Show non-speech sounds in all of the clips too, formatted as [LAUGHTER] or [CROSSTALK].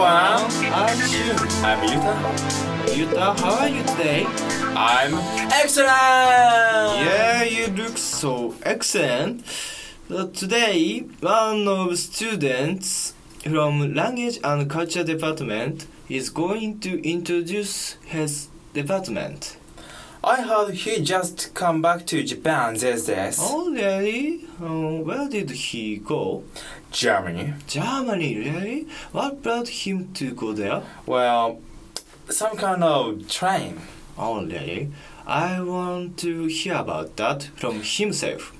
everyone. I'm. I'm Yuta. Yuta, how are you today? I'm excellent. Yeah, you look so excellent. Uh, today, one of students from Language and Culture Department is going to introduce his department. I heard he just come back to Japan these days. Oh, really? Uh, where did he go? Germany. Germany, really? What brought him to go there? Well, some kind of train. Oh, really? I want to hear about that from himself.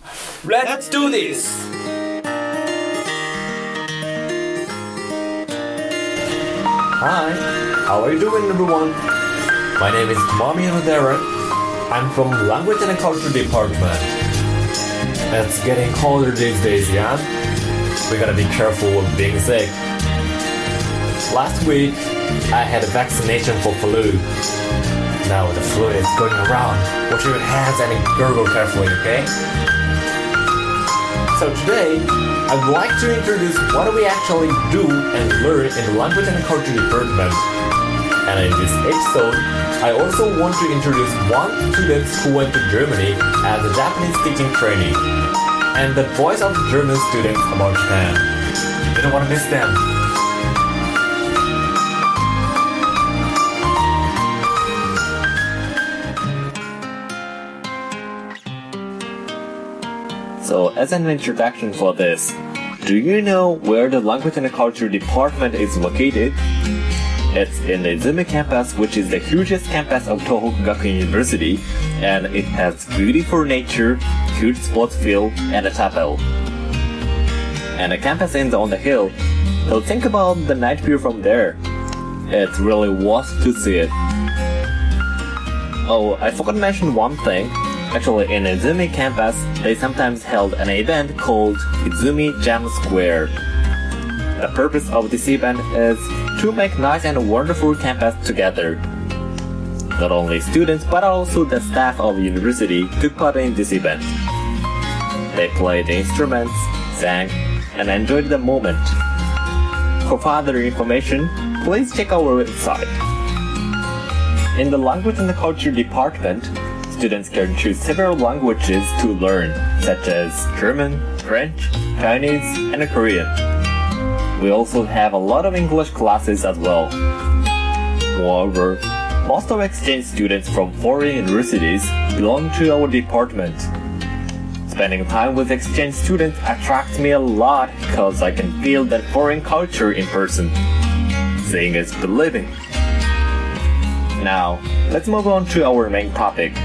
Let's do this. Hi, how are you doing everyone? My name is Tomami Hanodera. I'm from Language and Culture Department. It's getting colder these days, yeah? We gotta be careful of being sick. Last week, I had a vaccination for flu. Now the flu is going around. Wash your hands and gargle carefully, okay? So today, I'd like to introduce what we actually do and learn in the Language and Culture Department. And in this episode, I also want to introduce one student who went to Germany as a Japanese teaching trainee, and the voice of German students about Japan. You don't want to miss them. So, as an introduction for this, do you know where the Language and Culture Department is located? It's in the Izumi campus, which is the hugest campus of Tohoku Gakuin University, and it has beautiful nature, huge sports field, and a chapel. And the campus ends on the hill, so think about the night view from there. It's really worth to see it. Oh, I forgot to mention one thing. Actually, in Izumi campus, they sometimes held an event called Izumi Jam Square. The purpose of this event is to make nice and wonderful campus together. Not only students but also the staff of the university took part in this event. They played instruments, sang, and enjoyed the moment. For further information, please check our website. In the Language and Culture department, students can choose several languages to learn, such as German, French, Chinese, and Korean. We also have a lot of English classes as well. Moreover, most of exchange students from foreign universities belong to our department. Spending time with exchange students attracts me a lot because I can feel that foreign culture in person. Seeing is believing. Now, let's move on to our main topic.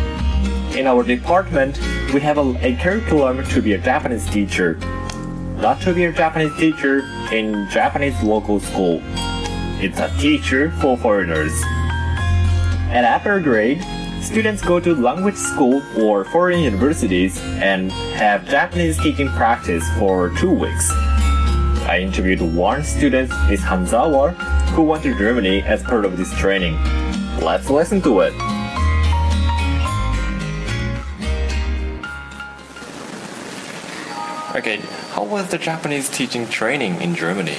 In our department, we have a, a curriculum to be a Japanese teacher. Not to be a Japanese teacher in Japanese local school. It's a teacher for foreigners. At upper grade, students go to language school or foreign universities and have Japanese teaching practice for two weeks. I interviewed one student, Ms. Hanzawa, who went to Germany as part of this training. Let's listen to it. Okay, how was the Japanese teaching training in Germany?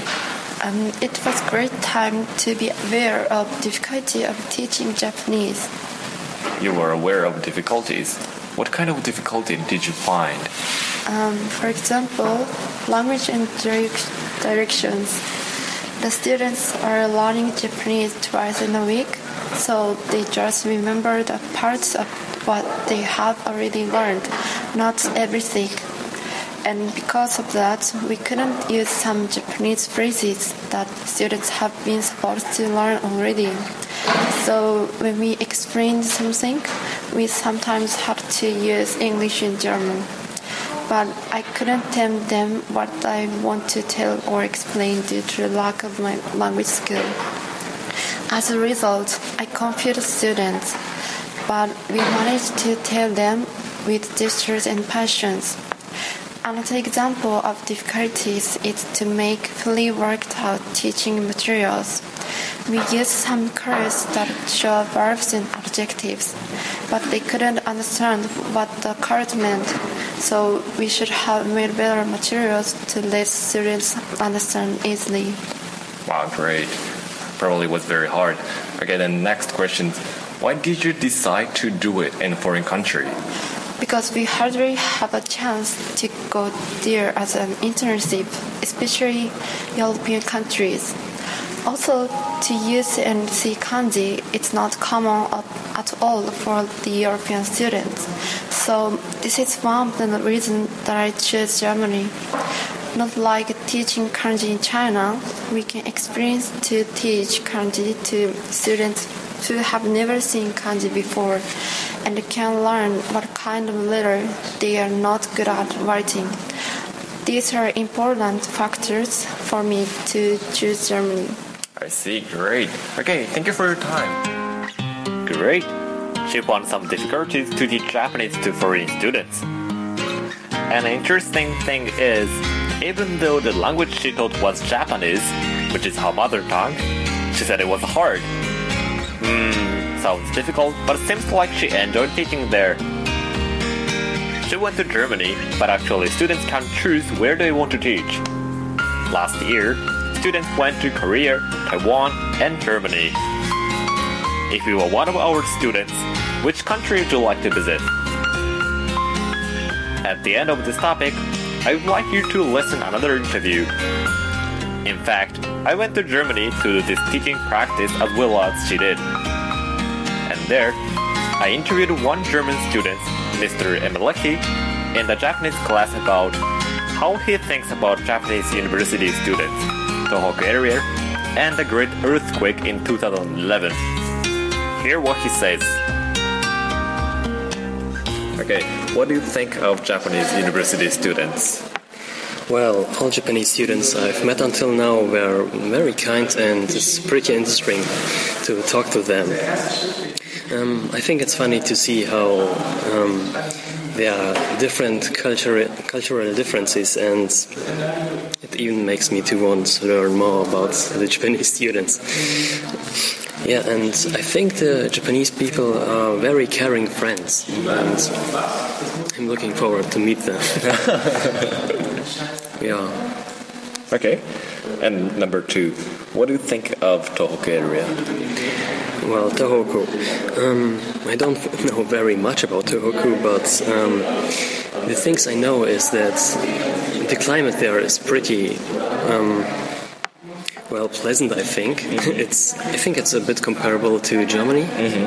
Um, it was a great time to be aware of difficulty of teaching Japanese. You were aware of difficulties. What kind of difficulty did you find? Um, for example, language and direc- directions. The students are learning Japanese twice in a week, so they just remember the parts of what they have already learned, not everything. And because of that, we couldn't use some Japanese phrases that students have been supposed to learn already. So when we explained something, we sometimes had to use English and German. But I couldn't tell them what I want to tell or explain due to lack of my language skill. As a result, I confused students, but we managed to tell them with gestures and passions. Another example of difficulties is to make fully worked out teaching materials. We used some cards that show verbs and adjectives, but they couldn't understand what the card meant, so we should have made better materials to let students understand easily. Wow, great. probably was very hard. Okay, then next question. Why did you decide to do it in a foreign country? Because we hardly have a chance to go there as an internship, especially European countries. Also, to use and see kanji, it's not common at, all for the European students. So this is one of the reasons that I chose Germany. Not like teaching kanji in China, we can experience to teach kanji to students who have never seen kanji before and can learn what kind of letter they are not good at writing. These are important factors for me to choose Germany. I see, great. Okay, thank you for your time. Great. She found some difficulties to teach Japanese to foreign students. An interesting thing is, even though the language she taught was Japanese, which is her mother tongue, she said it was hard. Hmm, sounds difficult, but it seems like she enjoyed teaching there. She went to Germany, but actually students can choose where they want to teach. Last year, students went to Korea, Taiwan, and Germany. If you are one of our students, which country would you like to visit? At the end of this topic, I would like you to listen another interview. In fact, I went to Germany to do this teaching practice as well as she did. And there, I interviewed one German student, Mr. Emeleki, in the Japanese class about how he thinks about Japanese university students, Tohoku area, and the great earthquake in 2011. Hear what he says. Okay, what do you think of Japanese university students? Well, all Japanese students I've met until now were very kind, and it's pretty interesting to talk to them. Um, I think it's funny to see how um, there are different cultural cultural differences, and it even makes me to want to learn more about the [LAUGHS] Japanese students. Yeah, and I think the Japanese people are very caring friends, and I'm looking forward to meet them. [LAUGHS] yeah. Okay. And number two, what do you think of Tohoku area? Well, Tohoku. Um, I don't [LAUGHS] know very much about Tohoku, but um, the things I know is that the climate there is pretty. Um, well, pleasant. I think it's. I think it's a bit comparable to Germany.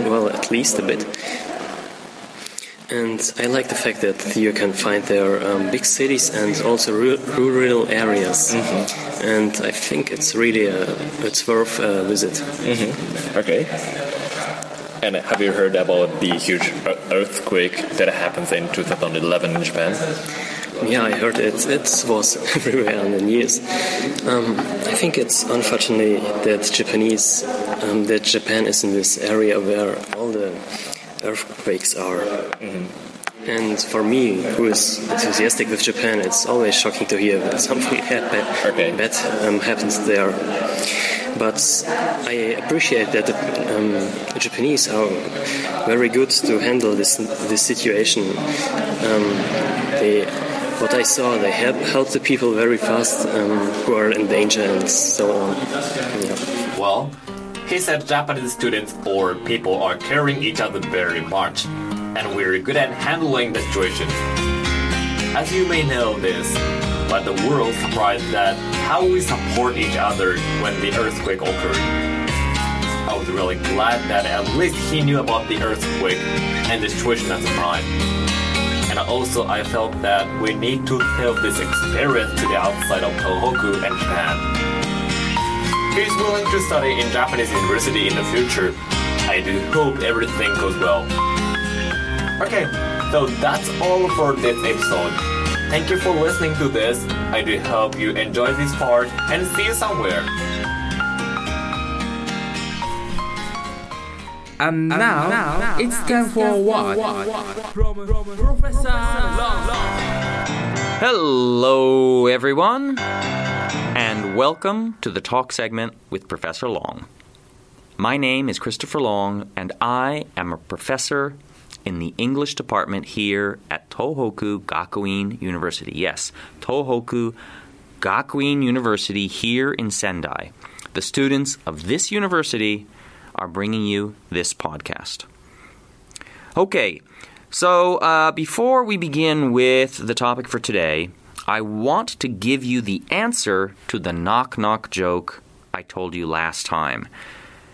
Well, at least a bit. And I like the fact that you can find there um, big cities and also ru- rural areas. And I think it's really a, it's worth a visit. Okay. And have you heard about the huge earthquake that happens in 2011 in Japan? Yeah, I heard it. It was [LAUGHS] everywhere on the news. Um, I think it's unfortunately that Japanese, um, that Japan is in this area where all the earthquakes are. And for me, who is enthusiastic with Japan, it's always shocking to hear that [LAUGHS] something happen, Okay. bad um, happens there. But I appreciate that the, um, Japanese are very good to handle this this situation. Um, they, what I saw, they help help the people very fast um, who are in danger and so on. Yeah. Well, he said Japanese students or people are caring each other very much, and we're good at handling the situation. As you may know this, but the world surprised that how we support each other when the earthquake occurred. I was really glad that at least he knew about the earthquake and the situation at the time. And also I felt that we need to tell this experience to the outside of Tohoku and Japan. He's willing to study in Japanese university in the future. I do hope everything goes well. Okay, so that's all for this episode. Thank you for listening to this. I do hope you enjoyed this part and see you somewhere. And now, it's time for what? From Professor Long. Hello, everyone, and welcome to the talk segment with Professor Long. My name is Christopher Long, and I am a professor in the English department here at Tohoku Gakuin University. Yes, Tohoku Gakuin University here in Sendai. The students of this university are bringing you this podcast. Okay, so uh, before we begin with the topic for today, I want to give you the answer to the knock knock joke I told you last time.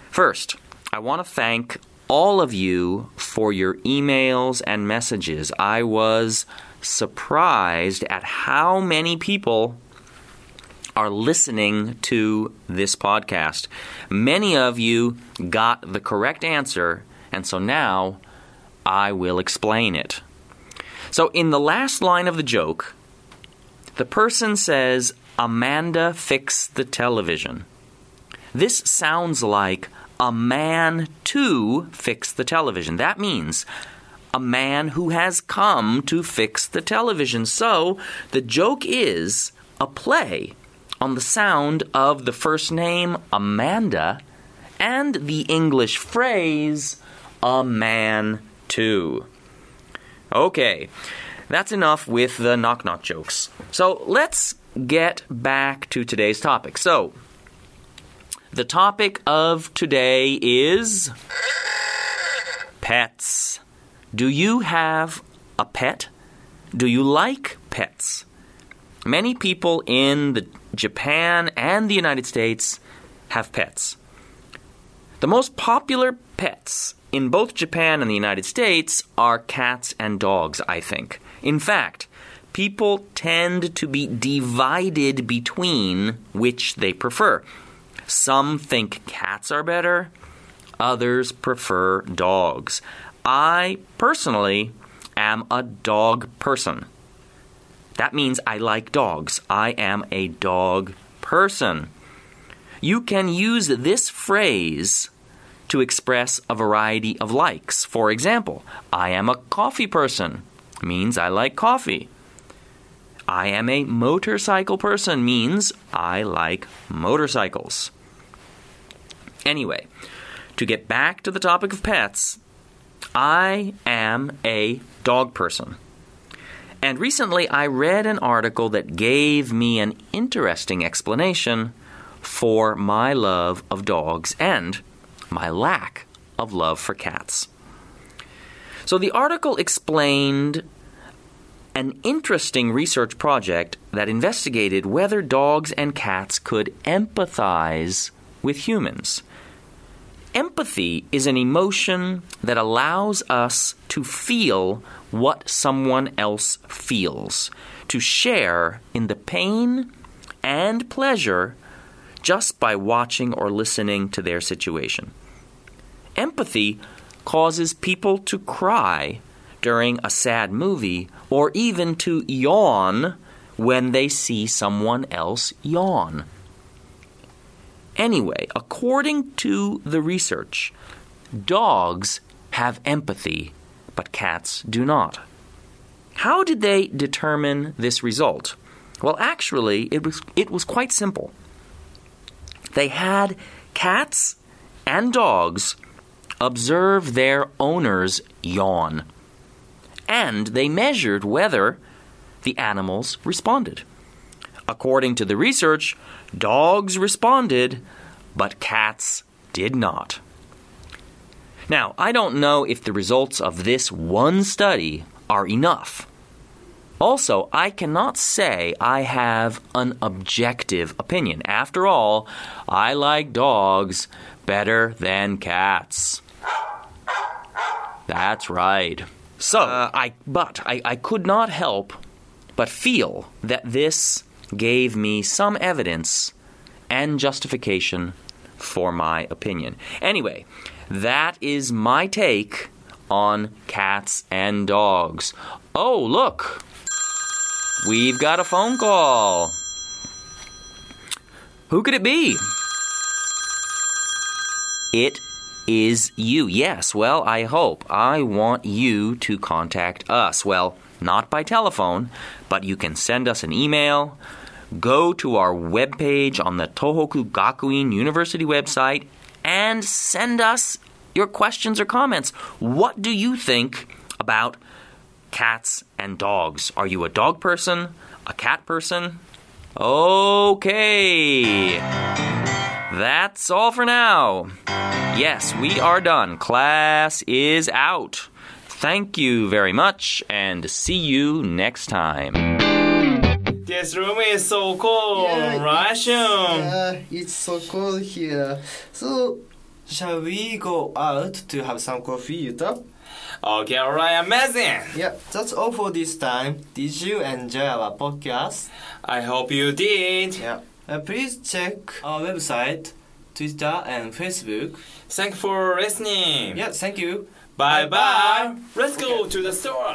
First, I want to thank all of you for your emails and messages. I was surprised at how many people are listening to this podcast. Many of you got the correct answer, and so now I will explain it. So, in the last line of the joke, the person says, Amanda fix the television. This sounds like a man to fix the television. That means a man who has come to fix the television. So the joke is a play on the sound of the first name Amanda and the English phrase a man to. Okay, that's enough with the knock knock jokes. So let's get back to today's topic. So, the topic of today is pets. Do you have a pet? Do you like pets? Many people in the Japan and the United States have pets. The most popular pets in both Japan and the United States are cats and dogs, I think. In fact, people tend to be divided between which they prefer. Some think cats are better, others prefer dogs. I personally am a dog person. That means I like dogs. I am a dog person. You can use this phrase to express a variety of likes. For example, I am a coffee person means I like coffee. I am a motorcycle person means I like motorcycles. Anyway, to get back to the topic of pets, I am a dog person. And recently I read an article that gave me an interesting explanation for my love of dogs and my lack of love for cats. So the article explained an interesting research project that investigated whether dogs and cats could empathize with humans. Empathy is an emotion that allows us to feel what someone else feels, to share in the pain and pleasure just by watching or listening to their situation. Empathy causes people to cry during a sad movie or even to yawn when they see someone else yawn. Anyway, according to the research, dogs have empathy, but cats do not. How did they determine this result? Well, actually, it was, it was quite simple. They had cats and dogs observe their owners yawn, and they measured whether the animals responded. According to the research, dogs responded, but cats did not. Now, I don't know if the results of this one study are enough. Also, I cannot say I have an objective opinion. After all, I like dogs better than cats. That's right. So, uh, I but I, I could not help but feel that this gave me some evidence and justification for my opinion. Anyway, that is my take on cats and dogs. Oh, look! We've got a phone call. Who could it be? It is you. Yes, well, I hope. I want you to contact us. Well, not by telephone, but you can send us an email. Go to our webpage on the Tohoku Gakuin University website and send us your questions or comments. What do you think about cats and dogs? Are you a dog person? A cat person? Okay. That's all for now. Yes, we are done. Class is out. Thank you very much and see you next time. This room is so cold, Yeah, right, Shun? Yeah, it's so cold here. So, shall we go out to have some coffee, Yuta? Okay, alright, amazing. Yeah, that's all for this time. Did you enjoy our podcast? I hope you did. Yeah. Uh, please check our website, Twitter, and Facebook. Thank you for listening. Yeah, thank you. Bye Bye-bye. bye. Let's go to the store.